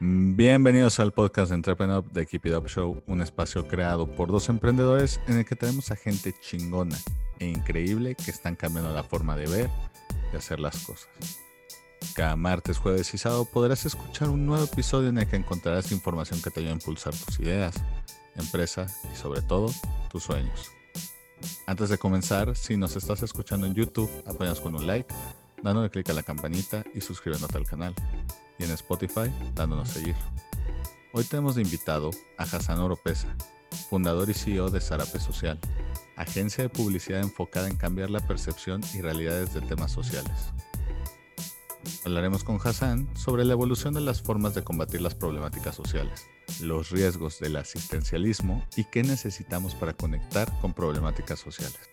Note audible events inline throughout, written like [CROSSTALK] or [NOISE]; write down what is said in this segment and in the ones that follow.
Bienvenidos al podcast de Entrepreneur de Keep It Up Show, un espacio creado por dos emprendedores en el que tenemos a gente chingona e increíble que están cambiando la forma de ver y hacer las cosas. Cada martes, jueves y sábado podrás escuchar un nuevo episodio en el que encontrarás información que te ayuda a impulsar tus ideas, empresa y sobre todo tus sueños. Antes de comenzar, si nos estás escuchando en YouTube, apoyas con un like, dándole clic a la campanita y suscribiéndote al canal y en Spotify dándonos seguir. Hoy tenemos de invitado a Hassan Oropesa, fundador y CEO de Zarape Social, agencia de publicidad enfocada en cambiar la percepción y realidades de temas sociales. Hablaremos con Hassan sobre la evolución de las formas de combatir las problemáticas sociales, los riesgos del asistencialismo y qué necesitamos para conectar con problemáticas sociales.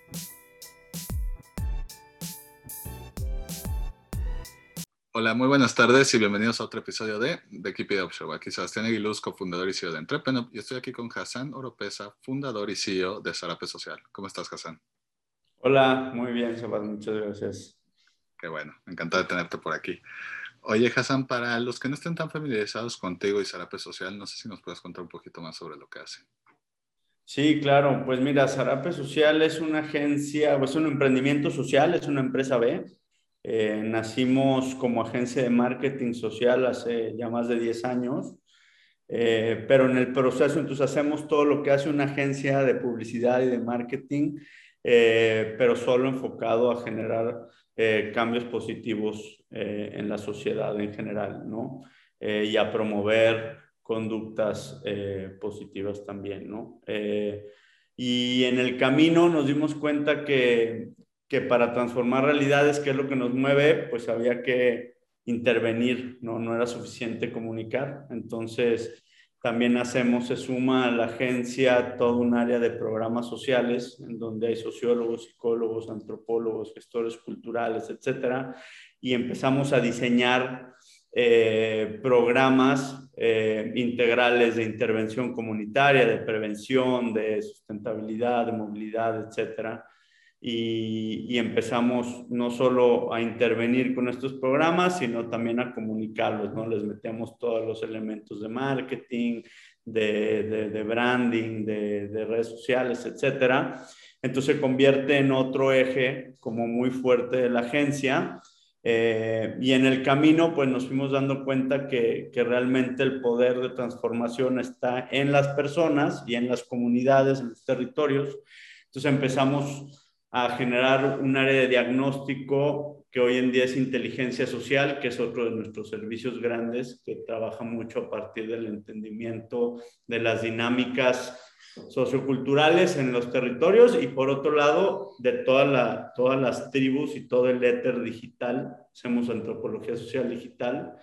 Hola, muy buenas tardes y bienvenidos a otro episodio de The Keep It Up Show. Aquí Sebastián Aguiluz, cofundador y CEO de Entrepreneur, y estoy aquí con Hassan Oropesa, fundador y CEO de Zarape Social. ¿Cómo estás, Hassan? Hola, muy bien, Sebastián, muchas gracias. Qué bueno, encantado de tenerte por aquí. Oye, Hassan, para los que no estén tan familiarizados contigo y Zarape Social, no sé si nos puedes contar un poquito más sobre lo que hace. Sí, claro. Pues mira, Zarape Social es una agencia, es un emprendimiento social, es una empresa B eh, nacimos como agencia de marketing social hace ya más de 10 años, eh, pero en el proceso entonces hacemos todo lo que hace una agencia de publicidad y de marketing, eh, pero solo enfocado a generar cambios positivos en la sociedad en general, ¿no? y a promover conductas positivas también, ¿no? y en el camino nos dimos cuenta que que para transformar realidades, que es lo que nos mueve, pues había que intervenir, no, no era suficiente comunicar. Entonces, también hacemos, se suma a la agencia todo un área de programas sociales, en donde hay sociólogos, psicólogos, antropólogos, gestores culturales, etcétera, y empezamos a diseñar eh, programas eh, integrales de intervención comunitaria, de prevención, de sustentabilidad, de movilidad, etcétera y, empezamos no solo a intervenir con estos programas, sino también a comunicarlos, ¿no? Les metemos todos los elementos de marketing, de, de, branding, de, de, redes sociales, etcétera. Entonces se convierte en otro eje como muy fuerte de la agencia. Eh, y en el camino, pues nos fuimos dando cuenta que, que, realmente el poder de transformación está en las personas y en las comunidades, en los territorios. Entonces empezamos a generar un área de diagnóstico que hoy en día es inteligencia social, que es otro de nuestros servicios grandes, que trabaja mucho a partir del entendimiento de las dinámicas socioculturales en los territorios y por otro lado de toda la, todas las tribus y todo el éter digital, hacemos antropología social digital,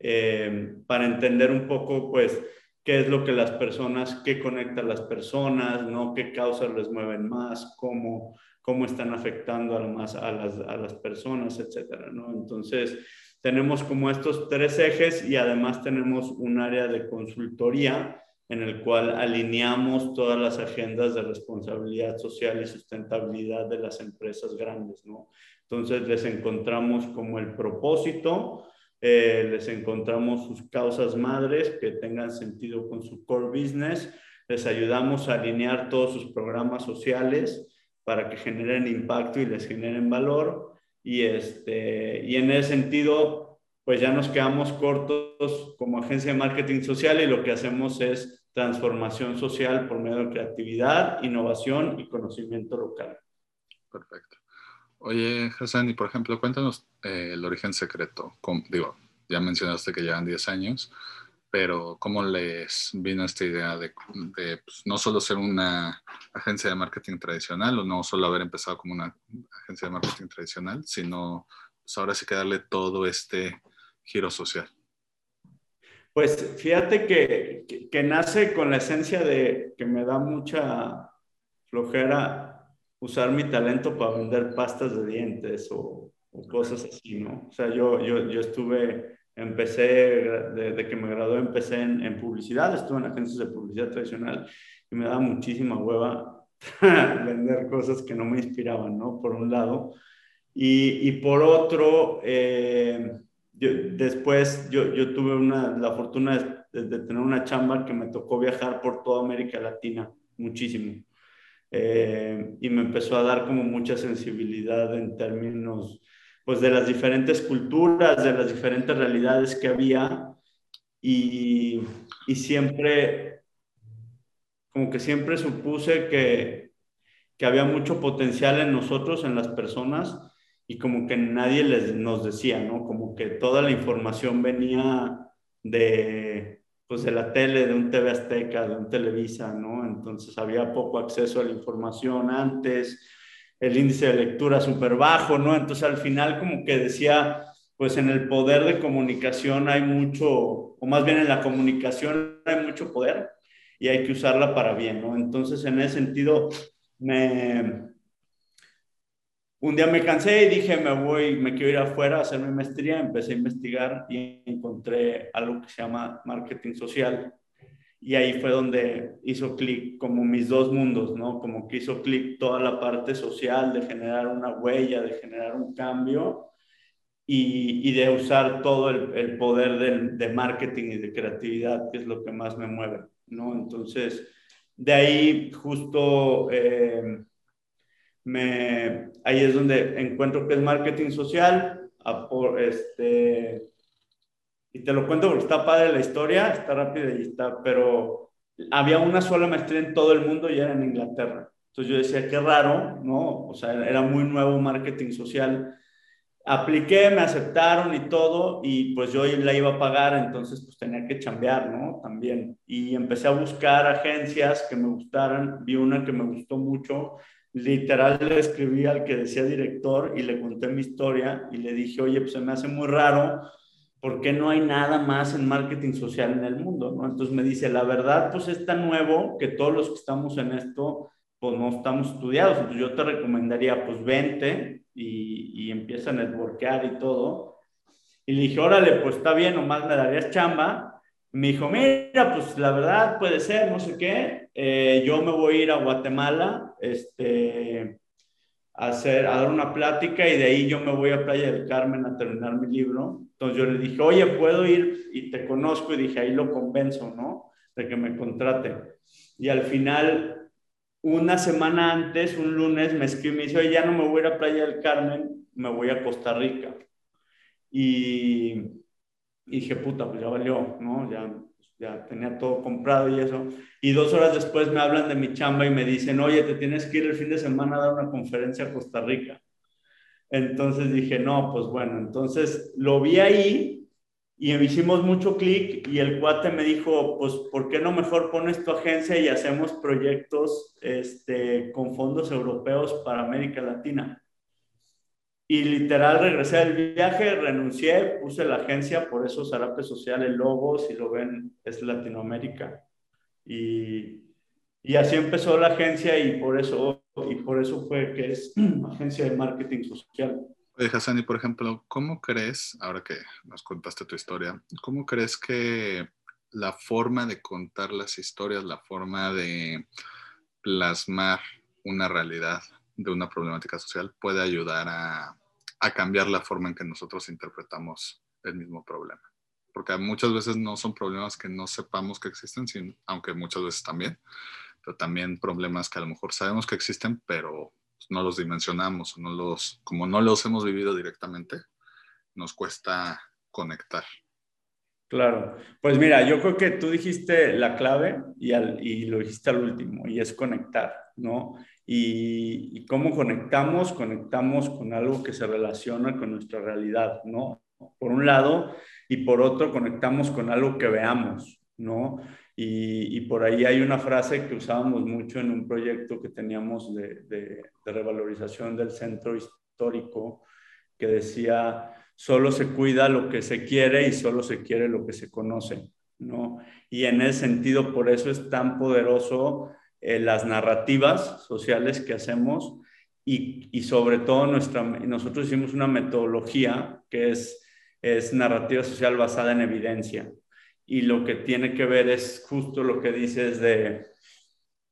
eh, para entender un poco pues qué es lo que las personas, qué conecta a las personas, ¿no? qué causas les mueven más, cómo cómo están afectando a, las, a las personas, etcétera, ¿no? Entonces, tenemos como estos tres ejes y además tenemos un área de consultoría en el cual alineamos todas las agendas de responsabilidad social y sustentabilidad de las empresas grandes, ¿no? Entonces, les encontramos como el propósito, eh, les encontramos sus causas madres que tengan sentido con su core business, les ayudamos a alinear todos sus programas sociales, para que generen impacto y les generen valor. Y, este, y en ese sentido, pues ya nos quedamos cortos como agencia de marketing social y lo que hacemos es transformación social por medio de creatividad, innovación y conocimiento local. Perfecto. Oye, Hassan, y por ejemplo, cuéntanos eh, el origen secreto. digo, ya mencionaste que llevan 10 años pero ¿cómo les vino esta idea de, pues, no solo ser una agencia de marketing tradicional o no solo haber empezado como una agencia de marketing tradicional, sino pues, ahora sí que darle todo este giro social? Pues fíjate que, nace con la esencia de que me da mucha flojera usar mi talento para vender pastas de dientes o, o cosas así, ¿no? O sea, yo, yo, yo estuve Empecé, desde que me gradué, empecé en, publicidad, estuve en agencias de publicidad tradicional y me daba muchísima hueva [LAUGHS] vender cosas que no me inspiraban, ¿no? Por un lado. Y, y por otro, eh, después yo, yo tuve una, la fortuna de, de, tener una chamba que me tocó viajar por toda América Latina, muchísimo. Eh, y me empezó a dar como mucha sensibilidad en términos pues de las diferentes culturas, de las diferentes realidades que había y, y siempre, como que siempre supuse que, que había mucho potencial en nosotros, en las personas, y como que nadie les, nos decía, ¿no? Como que toda la información venía de, pues de la tele, de un TV Azteca, de un Televisa, ¿no? Entonces había poco acceso a la información antes, el índice de lectura súper bajo, ¿no? Entonces al final como que decía, pues en el poder de comunicación hay mucho, o más bien en la comunicación hay mucho poder y hay que usarla para bien, ¿no? Entonces en ese sentido me, un día me cansé y dije, me voy, me quiero ir afuera a hacer mi maestría. Empecé a investigar y encontré algo que se llama marketing social. Y ahí fue donde hizo clic como mis dos mundos, ¿no? Como que hizo clic toda la parte social de generar una huella, de generar un cambio y, de usar todo el, el poder del, de marketing y de creatividad, que es lo que más me mueve, ¿no? Entonces, de ahí justo... Eh, me, ahí es donde encuentro que es marketing social, por, este, y te lo cuento porque está padre la historia, está rápida y está, pero había una sola maestría en todo el mundo y era en Inglaterra. Entonces yo decía, qué raro, ¿no? O sea, era muy nuevo marketing social. Apliqué, me aceptaron y todo, y pues yo la iba a pagar, entonces pues tenía que chambear, ¿no? También. Y empecé a buscar agencias que me gustaran, vi una que me gustó mucho, literal le escribí al que decía director y le conté mi historia y le dije, oye, pues se me hace muy raro, ¿por qué no hay nada más en marketing social en el mundo? ¿no? Entonces me dice, la verdad, pues es tan nuevo que todos los que estamos en esto, pues no estamos estudiados. Entonces yo te recomendaría, pues vente y, y empieza a networkear y todo. Y le dije, órale, pues está bien, nomás me darías chamba me dijo, mira, pues la verdad puede ser, no sé qué, eh, yo me voy a ir a Guatemala este, hacer, a dar una plática y de ahí yo me voy a Playa del Carmen a terminar mi libro. Entonces yo le dije, oye, puedo ir y te conozco y dije, ahí lo convenzo, ¿no? De que me contrate. Y al final, una semana antes, un lunes, me escribe y me dice, oye, ya no me voy a ir a Playa del Carmen, me voy a Costa Rica. Y y dije, puta, pues ya valió, ¿no? Ya, ya tenía todo comprado y eso. Y dos horas después me hablan de mi chamba y me dicen, oye, te tienes que ir el fin de semana a dar una conferencia a Costa Rica. Entonces dije, no, pues bueno, entonces lo vi ahí y hicimos mucho clic y el cuate me dijo, pues, ¿por qué no mejor pones tu agencia y hacemos proyectos este, con fondos europeos para América Latina? Y literal regresé del viaje, renuncié, puse la agencia, por eso Zarape Social, el logo, si lo ven, es Latinoamérica. Y, y así empezó la agencia y por eso, y por eso fue que es [CLEARS THROAT] agencia de marketing social. Oye, Hassani, por ejemplo, ¿cómo crees, ahora que nos contaste tu historia, cómo crees que la forma de contar las historias, la forma de plasmar una realidad de una problemática social puede ayudar a a cambiar la forma en que nosotros interpretamos el mismo problema. Porque muchas veces no son problemas que no sepamos que existen, aunque muchas veces también, pero también problemas que a lo mejor sabemos que existen, pero no los dimensionamos, no los, como no los hemos vivido directamente, nos cuesta conectar. Claro, pues mira, yo creo que tú dijiste la clave y, y lo dijiste al último, y es conectar, ¿no? Y, cómo conectamos, conectamos con algo que se relaciona con nuestra realidad, ¿no? Por un lado, y por otro, conectamos con algo que veamos, ¿no? Y, por ahí hay una frase que usábamos mucho en un proyecto que teníamos de, de, de revalorización del centro histórico, que decía, solo se cuida lo que se quiere y solo se quiere lo que se conoce, ¿no? Y en ese sentido, por eso es tan poderoso eh, las narrativas sociales que hacemos y, y, sobre todo nuestra, nosotros hicimos una metodología que es, es narrativa social basada en evidencia y lo que tiene que ver es justo lo que dices de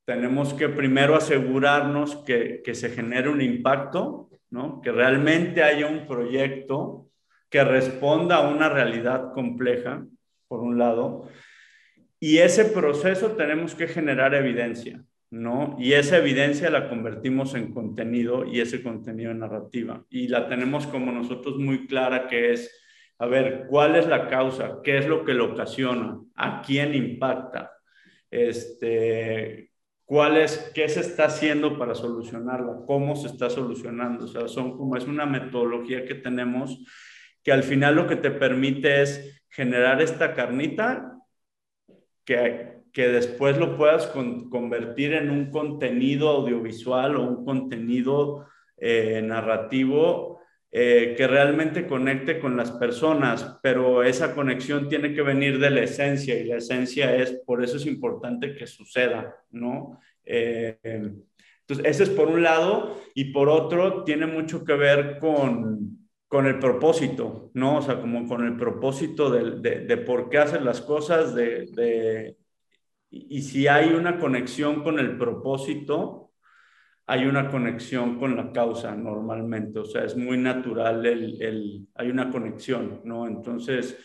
tenemos que primero asegurarnos que, que se genere un impacto, ¿no? que realmente haya un proyecto que responda a una realidad compleja, por un lado, y ese proceso tenemos que generar evidencia, ¿no? Y esa evidencia la convertimos en contenido y ese contenido en narrativa. Y la tenemos como nosotros muy clara que es, a ver, ¿cuál es la causa? ¿Qué es lo que lo ocasiona? ¿A quién impacta? Este, ¿Cuál qué se está haciendo para solucionarla? ¿Cómo se está solucionando? O sea, son como es una metodología que tenemos que al final lo que te permite es generar esta carnita que, que después lo puedas convertir en un contenido audiovisual o un contenido eh, narrativo eh, que realmente conecte con las personas, pero esa conexión tiene que venir de la esencia y la esencia es, por eso es importante que suceda, ¿no? Eh, entonces, ese es por un lado y por otro tiene mucho que ver con, con el propósito, ¿no? O sea, como con el propósito de, de, por qué hacer las cosas, de, de, y si hay una conexión con el propósito, hay una conexión con la causa normalmente, o sea, es muy natural, el, el hay una conexión, ¿no? Entonces,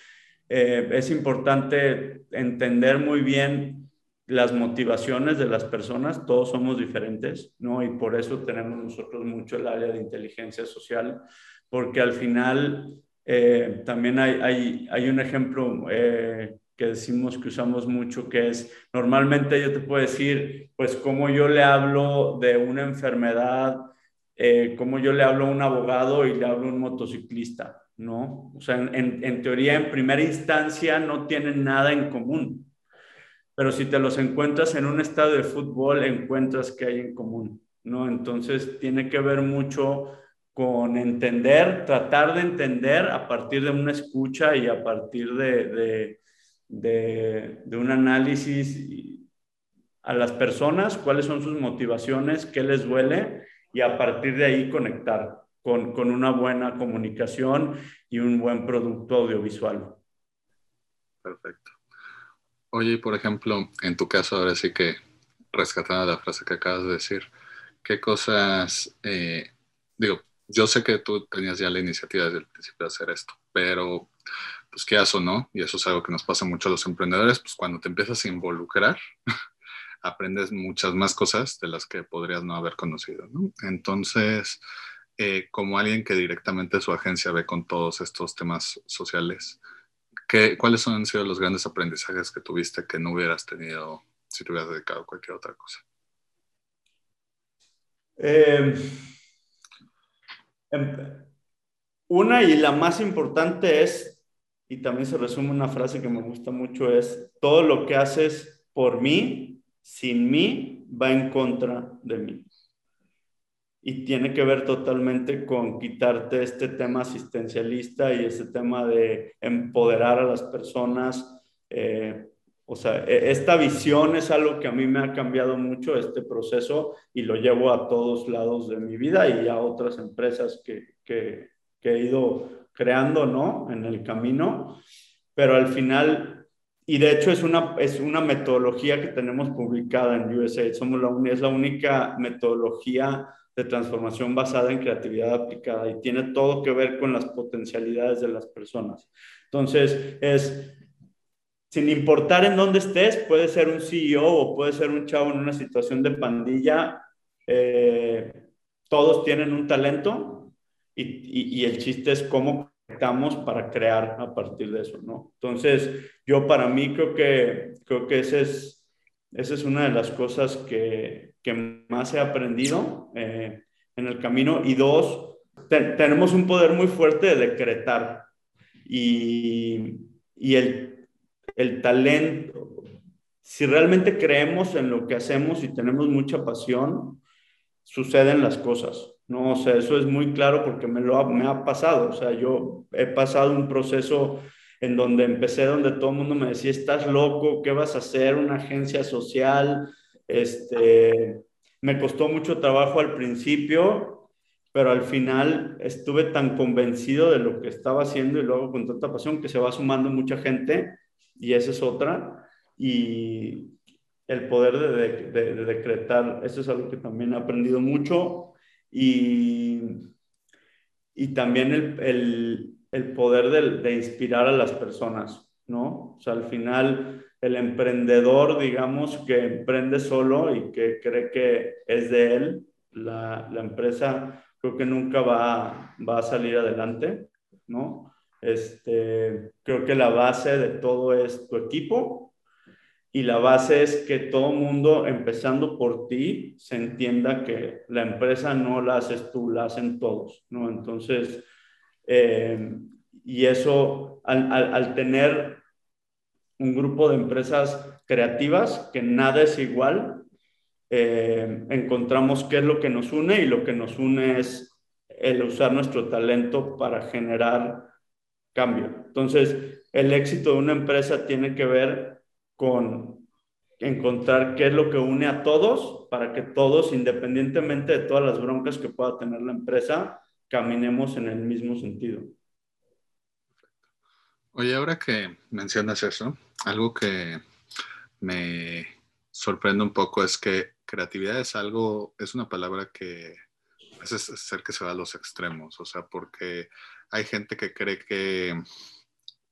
eh, es importante entender muy bien las motivaciones de las personas, todos somos diferentes, ¿no? Y por eso tenemos nosotros mucho el área de inteligencia social porque al final eh, también hay, hay, hay, un ejemplo eh, que decimos que usamos mucho, que es, normalmente yo te puedo decir, pues, cómo yo le hablo de una enfermedad, eh, cómo yo le hablo a un abogado y le hablo a un motociclista, ¿no? O sea, en, en teoría, en primera instancia, no tienen nada en común. Pero si te los encuentras en un estadio de fútbol, encuentras que hay en común, ¿no? Entonces, tiene que ver mucho con entender, tratar de entender a partir de una escucha y a partir de, de, un análisis a las personas, cuáles son sus motivaciones, qué les duele y a partir de ahí conectar con, con una buena comunicación y un buen producto audiovisual. Perfecto. Oye, por ejemplo, en tu caso, ahora sí que rescatando la frase que acabas de decir, ¿qué cosas, eh, digo, yo sé que tú tenías ya la iniciativa desde el principio de hacer esto, pero pues qué o no, y eso es algo que nos pasa mucho a los emprendedores, pues cuando te empiezas a involucrar, [LAUGHS] aprendes muchas más cosas de las que podrías no haber conocido, ¿no? Entonces, eh, como alguien que directamente su agencia ve con todos estos temas sociales, ¿qué, ¿cuáles han sido los grandes aprendizajes que tuviste que no hubieras tenido si te hubieras dedicado a cualquier otra cosa? Eh una y la más importante es, y también se resume una frase que me gusta mucho, es, todo lo que haces por mí, sin mí, va en contra de mí. Y tiene que ver totalmente con quitarte este tema asistencialista y ese tema de empoderar a las personas. Eh, o sea, e, esta visión es algo que a mí me ha cambiado mucho, este proceso, y lo llevo a todos lados de mi vida y a otras empresas que, que, he ido creando, ¿no? En el camino. Pero al final, y de hecho es una, es una metodología que tenemos publicada en USA. Somos la, es la única metodología de transformación basada en creatividad aplicada y tiene todo que ver con las potencialidades de las personas. Entonces, es sin importar en dónde estés, puede ser un CEO o puede ser un chavo en una situación de pandilla, eh, todos tienen un talento y, y, el chiste es cómo conectamos para crear a partir de eso, ¿no? Entonces, yo para mí creo que, creo que ese es, esa es una de las cosas que, que más he aprendido eh, en el camino. Y dos, tenemos un poder muy fuerte de decretar y, y el el talento, si realmente creemos en lo que hacemos y tenemos mucha pasión, suceden las cosas, ¿no? O sea, eso es muy claro porque me lo ha, me ha pasado, o sea, yo he pasado un proceso en donde empecé, donde todo el mundo me decía, estás loco, ¿qué vas a hacer? Una agencia social, este, me costó mucho trabajo al principio, pero al final estuve tan convencido de lo que estaba haciendo y luego con tanta pasión que se va sumando mucha gente y esa es otra. Y el poder de, de, decretar, eso es algo que también he aprendido mucho. Y, y también el, el, el poder de, de, inspirar a las personas, ¿no? O sea, al final el emprendedor, digamos, que emprende solo y que cree que es de él, la, la empresa creo que nunca va, va a salir adelante, ¿no? Este, creo que la base de todo es tu equipo y la base es que todo mundo, empezando por ti, se entienda que la empresa no la haces tú, la hacen todos, ¿no? Entonces, eh, y eso, al, tener un grupo de empresas creativas, que nada es igual, eh, encontramos qué es lo que nos une y lo que nos une es el usar nuestro talento para generar cambio. Entonces, el éxito de una empresa tiene que ver con encontrar qué es lo que une a todos para que todos, independientemente de todas las broncas que pueda tener la empresa, caminemos en el mismo sentido. Oye, ahora que mencionas eso, algo que me sorprende un poco es que creatividad es algo, es una palabra que es ser que se va a los extremos, o sea, porque hay gente que cree que,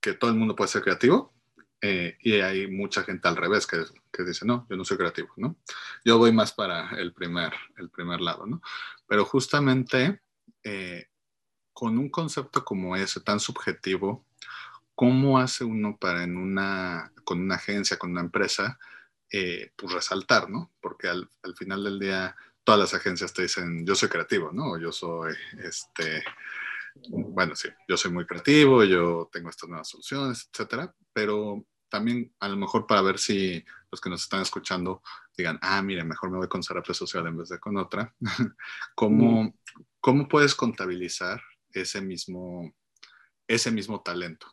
que todo el mundo puede ser creativo eh, y hay mucha gente al revés que, que, dice, no, yo no soy creativo, ¿no? Yo voy más para el primer, el primer lado, ¿no? Pero justamente eh, con un concepto como ese, tan subjetivo, ¿cómo hace uno para en una, con una agencia, con una empresa, eh, pues resaltar, ¿no? Porque al, al final del día todas las agencias te dicen, yo soy creativo, ¿no? Yo soy, este, bueno, sí, yo soy muy creativo, yo tengo estas nuevas soluciones, etcétera, pero también a lo mejor para ver si los que nos están escuchando digan, ah, mire, mejor me voy con Sarape Social en vez de con otra. [LAUGHS] ¿Cómo, ¿Cómo puedes contabilizar ese mismo, ese mismo talento?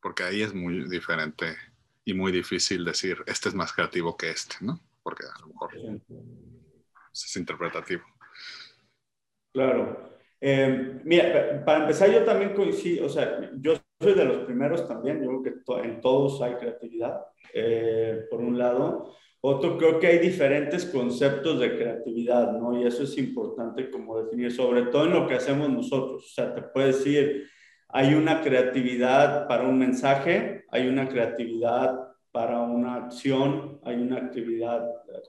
Porque ahí es muy diferente y muy difícil decir, este es más creativo que este, ¿no? Porque a lo mejor es interpretativo. Claro. Eh, mira, para empezar, yo también coincido, o sea, yo soy de los primeros también, yo creo que en todos hay creatividad, eh, por un lado. Otro, creo que hay diferentes conceptos de creatividad, ¿no? Y eso es importante como definir, sobre todo en lo que hacemos nosotros. O sea, te puedo decir, hay una creatividad para un mensaje, hay una creatividad para una acción, hay una actividad,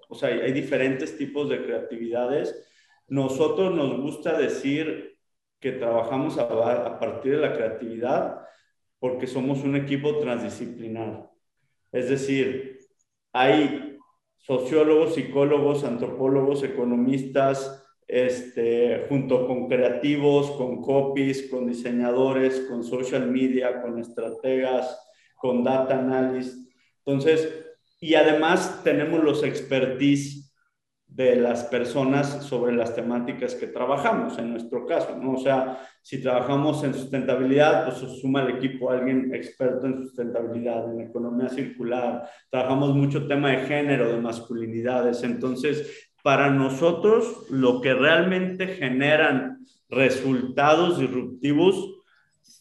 o sea, hay, diferentes tipos de creatividades. Nosotros nos gusta decir que trabajamos a, partir de la creatividad porque somos un equipo transdisciplinar. Es decir, hay sociólogos, psicólogos, antropólogos, economistas, este, junto con creativos, con copies, con diseñadores, con social media, con estrategas, con data analysis. Entonces, y además tenemos los expertise de las personas sobre las temáticas que trabajamos, en nuestro caso, ¿no? O sea, si trabajamos en sustentabilidad, pues se suma al equipo alguien experto en sustentabilidad, en economía circular, trabajamos mucho tema de género, de masculinidades, entonces, para nosotros, lo que realmente generan resultados disruptivos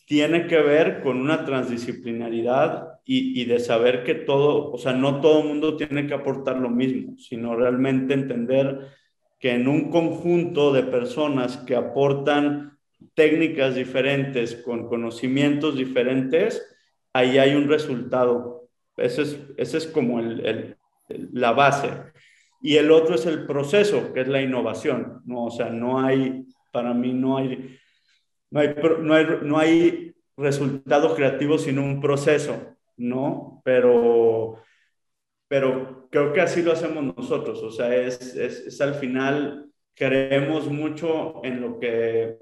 tiene que ver con una transdisciplinaridad y, de saber que todo, o sea, no todo el mundo tiene que aportar lo mismo, sino realmente entender que en un conjunto de personas que aportan técnicas diferentes, con conocimientos diferentes, ahí hay un resultado. Ese es, ese es como el, la base. Y el otro es el proceso, que es la innovación. ¿no? O sea, no hay, para mí no hay, no hay, no hay, no hay resultado creativo sino un proceso. ¿No? Pero, pero creo que así lo hacemos nosotros, o sea, es, es, al final, creemos mucho en lo que...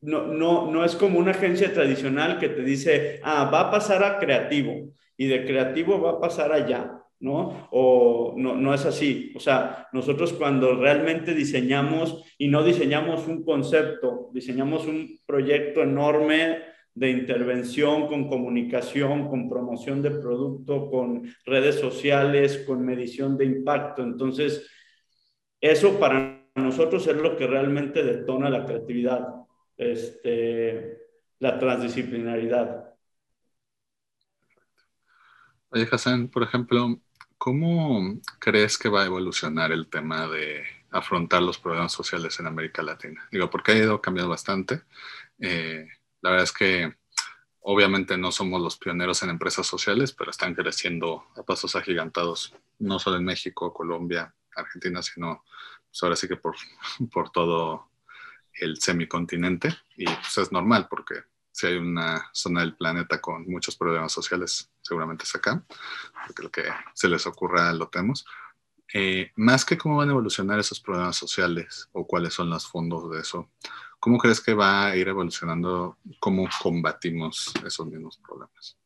No, no, no es como una agencia tradicional que te dice, ah, va a pasar a creativo y de creativo va a pasar allá, ¿no? O no, no es así. O sea, nosotros cuando realmente diseñamos y no diseñamos un concepto, diseñamos un proyecto enorme de intervención, con comunicación, con promoción de producto, con redes sociales, con medición de impacto. Entonces, eso para nosotros es lo que realmente detona la creatividad, este, la transdisciplinaridad. Oye, Hassan, por ejemplo, ¿cómo crees que va a evolucionar el tema de afrontar los problemas sociales en América Latina? Digo, porque ha ido cambiando bastante. Eh, la verdad es que obviamente no somos los pioneros en empresas sociales, pero están creciendo a pasos agigantados, no solo en México, Colombia, Argentina, sino pues ahora sí que por, [LAUGHS] por todo el semicontinente. Y pues es normal porque si hay una zona del planeta con muchos problemas sociales, seguramente es acá, porque lo que se les ocurra lo tenemos. Eh, más que cómo van a evolucionar esos problemas sociales o cuáles son los fondos de eso, ¿cómo crees que va a ir evolucionando cómo combatimos esos mismos problemas?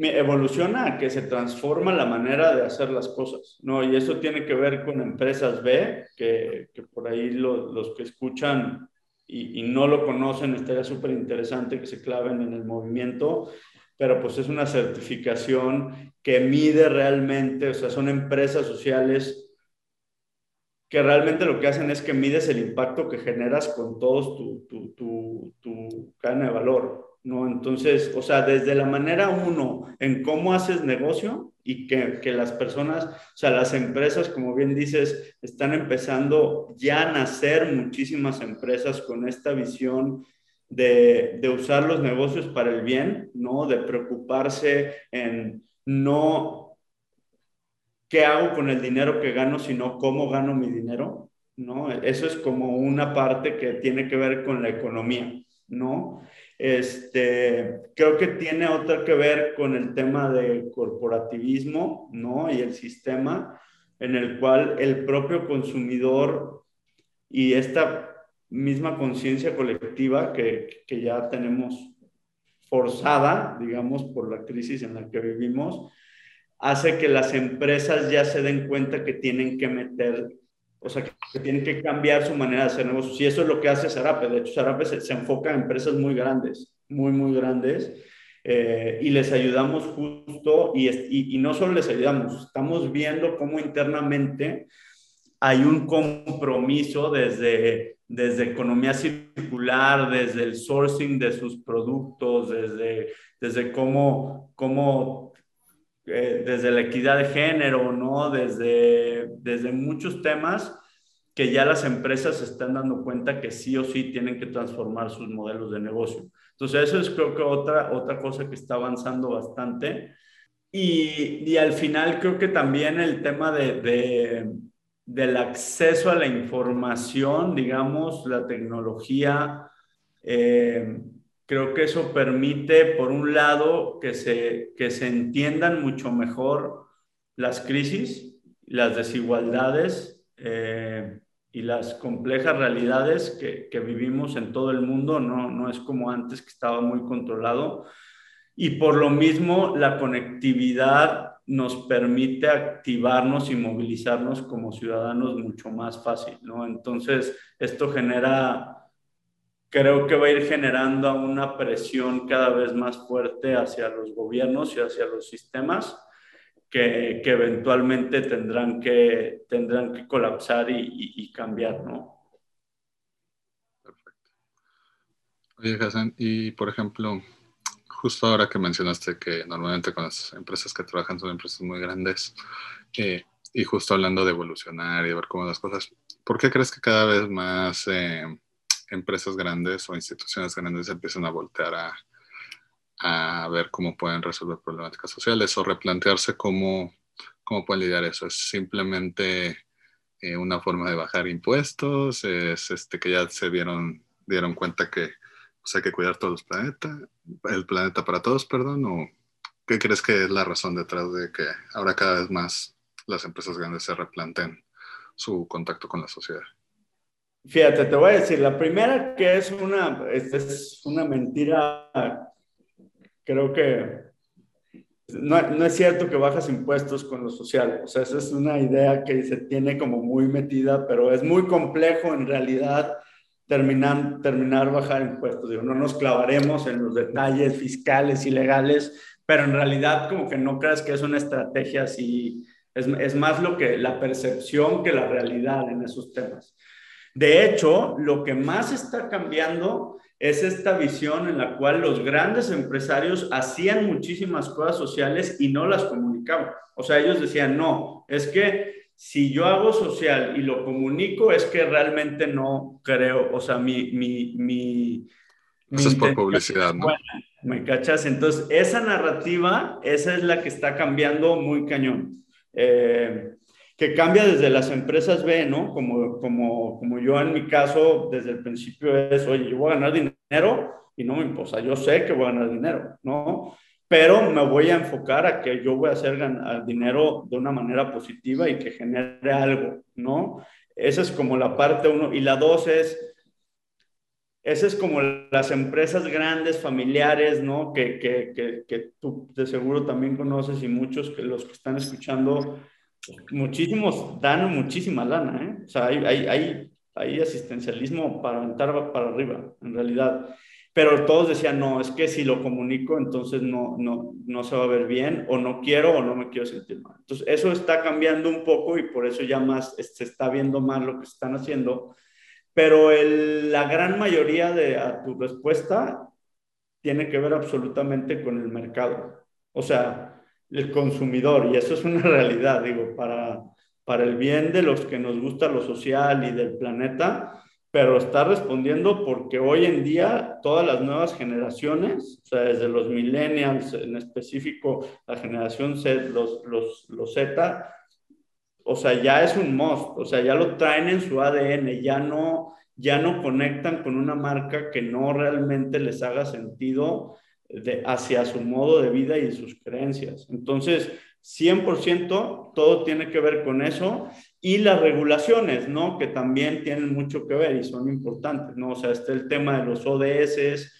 Evoluciona que se transforma la manera de hacer las cosas, ¿no? Y eso tiene que ver con empresas B, que, que por ahí los que escuchan y, y, no lo conocen, estaría súper interesante que se claven en el movimiento pero pues es una certificación que mide realmente, o sea, son empresas sociales que realmente lo que hacen es que mides el impacto que generas con todos tu, tu, tu, tu cadena de valor, ¿no? Entonces, o sea, desde la manera uno, en cómo haces negocio y que, que las personas, o sea, las empresas, como bien dices, están empezando ya a nacer muchísimas empresas con esta visión de, de, usar los negocios para el bien, ¿no? De preocuparse en no qué hago con el dinero que gano, sino cómo gano mi dinero, ¿no? Eso es como una parte que tiene que ver con la economía, ¿no? Este, creo que tiene otra que ver con el tema de corporativismo, ¿no? Y el sistema en el cual el propio consumidor y esta misma conciencia colectiva que, que, ya tenemos forzada, digamos, por la crisis en la que vivimos, hace que las empresas ya se den cuenta que tienen que meter, o sea, que tienen que cambiar su manera de hacer negocios. Y eso es lo que hace Sarape. De hecho, Sarape se, se enfoca en empresas muy grandes, muy, muy grandes. Eh, y les ayudamos justo, y, y, y no solo les ayudamos, estamos viendo cómo internamente hay un compromiso desde desde economía circular, desde el sourcing de sus productos, desde, desde cómo, cómo eh, desde la equidad de género, ¿no? Desde, desde muchos temas que ya las empresas se están dando cuenta que sí o sí tienen que transformar sus modelos de negocio. Entonces, eso es creo que otra, otra cosa que está avanzando bastante. Y, y al final creo que también el tema de, de del acceso a la información, digamos, la tecnología, eh, creo que eso permite, por un lado, que se, que se entiendan mucho mejor las crisis, las desigualdades eh, y las complejas realidades que, que, vivimos en todo el mundo. No, no es como antes que estaba muy controlado. Y por lo mismo, la conectividad nos permite activarnos y movilizarnos como ciudadanos mucho más fácil, ¿no? Entonces, esto genera, creo que va a ir generando una presión cada vez más fuerte hacia los gobiernos y hacia los sistemas que, eventualmente tendrán que, tendrán que colapsar y, cambiar, ¿no? Perfecto. Oye, Hassan, y por ejemplo, justo ahora que mencionaste que normalmente con las empresas que trabajan son empresas muy grandes, eh, y justo hablando de evolucionar y ver cómo las cosas, ¿por qué crees que cada vez más eh, empresas grandes o instituciones grandes empiezan a voltear a, ver cómo pueden resolver problemáticas sociales o replantearse cómo, cómo pueden lidiar eso? ¿Es simplemente eh, una forma de bajar impuestos? ¿Es este, que ya se dieron, dieron cuenta que pues, hay que cuidar todos los planetas? el planeta para todos, perdón, o qué crees que es la razón detrás de que ahora cada vez más las empresas grandes se replanteen su contacto con la sociedad? Fíjate, te voy a decir, la primera que es una, es una mentira, creo que no, no, es cierto que bajas impuestos con lo social, o sea, esa es una idea que se tiene como muy metida, pero es muy complejo en realidad terminar, terminar bajar impuestos. Digo, no nos clavaremos en los detalles fiscales y legales, pero en realidad como que no creas que es una estrategia así, es, es más lo que la percepción que la realidad en esos temas. De hecho, lo que más está cambiando es esta visión en la cual los grandes empresarios hacían muchísimas cosas sociales y no las comunicaban. O sea, ellos decían, no, es que si yo hago social y lo comunico, es que realmente no creo, o sea, mi, mi, mi, Eso es por publicidad, ¿no? ¿Me cachas? Entonces, esa narrativa, esa es la que está cambiando muy cañón. Eh, que cambia desde las empresas B, ¿no? Como, como, como yo en mi caso, desde el principio es, oye, yo voy a ganar dinero y no me importa, yo sé que voy a ganar dinero, ¿no? Pero me voy a enfocar a que yo voy a hacer ganar dinero de una manera positiva y que genere algo, ¿no? Esa es como la parte uno. Y la dos es, esa es como las empresas grandes, familiares, ¿no? Que, que, que, que, tú de seguro también conoces y muchos que los que están escuchando, muchísimos dan muchísima lana, ¿eh? O sea, hay, hay, hay, hay asistencialismo para aventar para arriba, en realidad. Pero todos decían, no, es que si lo comunico, entonces no, no, no se va a ver bien, o no quiero, o no me quiero sentir mal. Entonces, eso está cambiando un poco y por eso ya más se está viendo más lo que están haciendo pero la gran mayoría de a tu respuesta tiene que ver absolutamente con el mercado, o sea, el consumidor, y eso es una [LAUGHS] realidad, digo, para, para el bien de los que nos gusta lo social y del planeta, pero está respondiendo porque hoy en día todas las nuevas generaciones, o sea, desde los millennials, en específico la generación Z, los, los, los Z, o sea, ya es un must, o sea, ya lo traen en su ADN, ya no, ya no conectan con una marca que no realmente les haga sentido de, hacia su modo de vida y sus creencias. Entonces, 100% todo tiene que ver con eso y las regulaciones, ¿no? Que también tienen mucho que ver y son importantes, ¿no? O sea, está el tema de los ODS,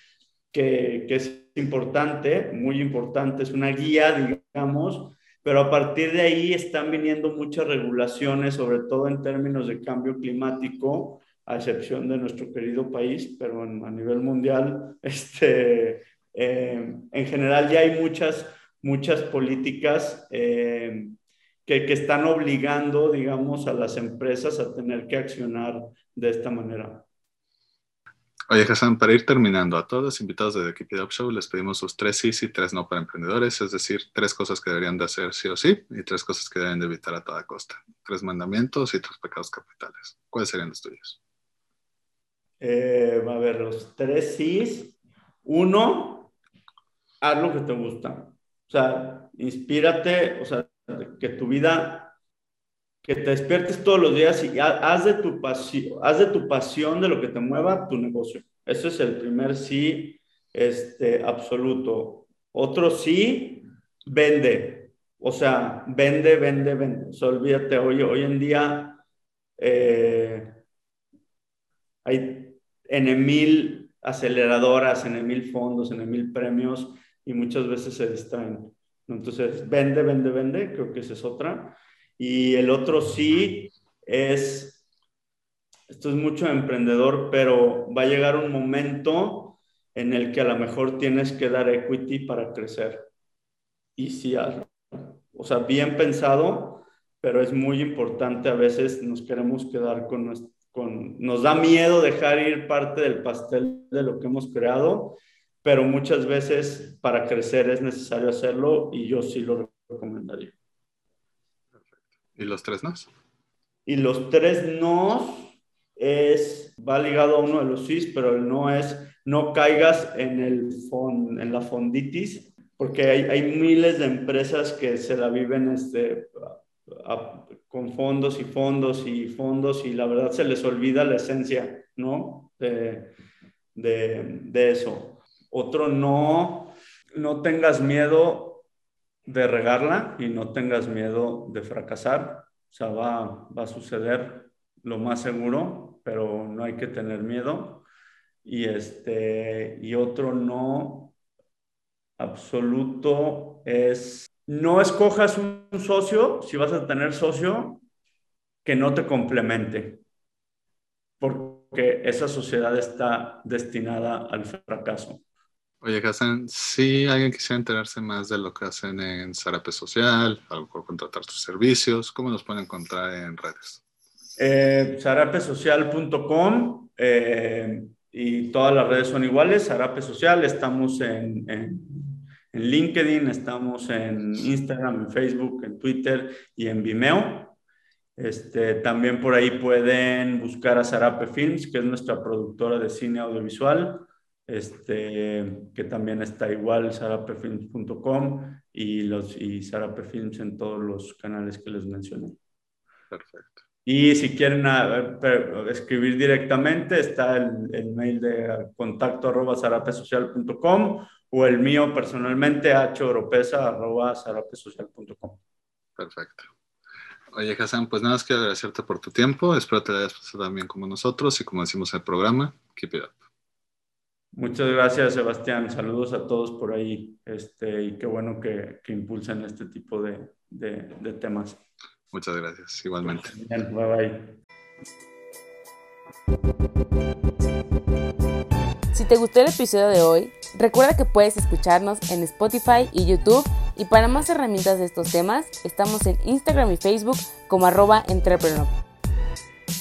que, que es importante, muy importante, es una guía, digamos, pero a partir de ahí están viniendo muchas regulaciones, sobre todo en términos de cambio climático, a excepción de nuestro querido país, pero a nivel mundial, [LAUGHS] este, eh, en general ya hay muchas, muchas políticas eh, que, que, están obligando, digamos, a las empresas a tener que accionar de esta manera. Oye, Hassan, para ir terminando, a todos los invitados de The Keep It Up Show les pedimos sus tres sí y tres no para emprendedores, es decir, tres cosas que deberían de hacer sí o sí y tres cosas que deben de evitar a toda costa. Tres mandamientos y tres pecados capitales. ¿Cuáles serían los tuyos? Eh, a ver, los tres sí. Uno, haz lo que te gusta. O sea, inspírate, o sea, que tu vida que te despiertes todos los días y haz de tu pasión, haz de tu pasión de lo que te mueva tu negocio. Ese es el primer sí este, absoluto. Otro sí, vende. O sea, vende, vende, vende. O sea, olvídate, hoy, hoy en día eh, hay en mil aceleradoras, en mil fondos, en mil premios y muchas veces se distraen. Entonces, vende, vende, vende, creo que esa es otra. Y el otro sí es, esto es mucho emprendedor, pero va a llegar un momento en el que a lo mejor tienes que dar equity para crecer. Y sí, o sea, bien pensado, pero es muy importante, a veces nos queremos quedar con con, nos da miedo dejar ir parte del pastel de lo que hemos creado, pero muchas veces para crecer es necesario hacerlo y yo sí lo recomendaría. ¿Y los tres nos? Y los tres nos es, va ligado a uno de los sís, pero el no es, no caigas en, el en la fonditis, porque hay, hay, miles de empresas que se la viven este, con fondos y fondos y fondos y la verdad se les olvida la esencia, ¿no? De, de, de eso. Otro no, no tengas miedo de regarla y no tengas miedo de fracasar. O sea, va, va a suceder lo más seguro, pero no hay que tener miedo. Y, este, y otro no absoluto es, no escojas un socio, si vas a tener socio, que no te complemente, porque esa sociedad está destinada al fracaso. Oye, Hassan, si alguien quisiera enterarse más de lo que hacen en Zarape Social, a lo contratar tus servicios, ¿cómo nos pueden encontrar en redes? Eh, zarapesocial.com eh, y todas las redes son iguales. Zarape Social, estamos en, en, en, LinkedIn, estamos en Instagram, en Facebook, en Twitter y en Vimeo. Este, también por ahí pueden buscar a Zarape Films, que es nuestra productora de cine audiovisual este, que también está igual, sarapefilms.com y, los, y Sarapefilms en todos los canales que les mencioné. Perfecto. Y si quieren escribir directamente, está el, mail de contacto arroba zarapesocial.com o el mío personalmente, horopesa arroba zarapesocial.com. Perfecto. Oye, Hassan, pues nada más quiero agradecerte por tu tiempo. Espero te hayas pasado también como nosotros y como decimos en el programa, keep it up. Muchas gracias, Sebastián. Saludos a todos por ahí. Este, y qué bueno que, que impulsen este tipo de, de, temas. Muchas gracias, igualmente. Bien, bye bye. Si te gustó el episodio de hoy, recuerda que puedes escucharnos en Spotify y YouTube y para más herramientas de estos temas, estamos en Instagram y Facebook como arroba entrepreneur.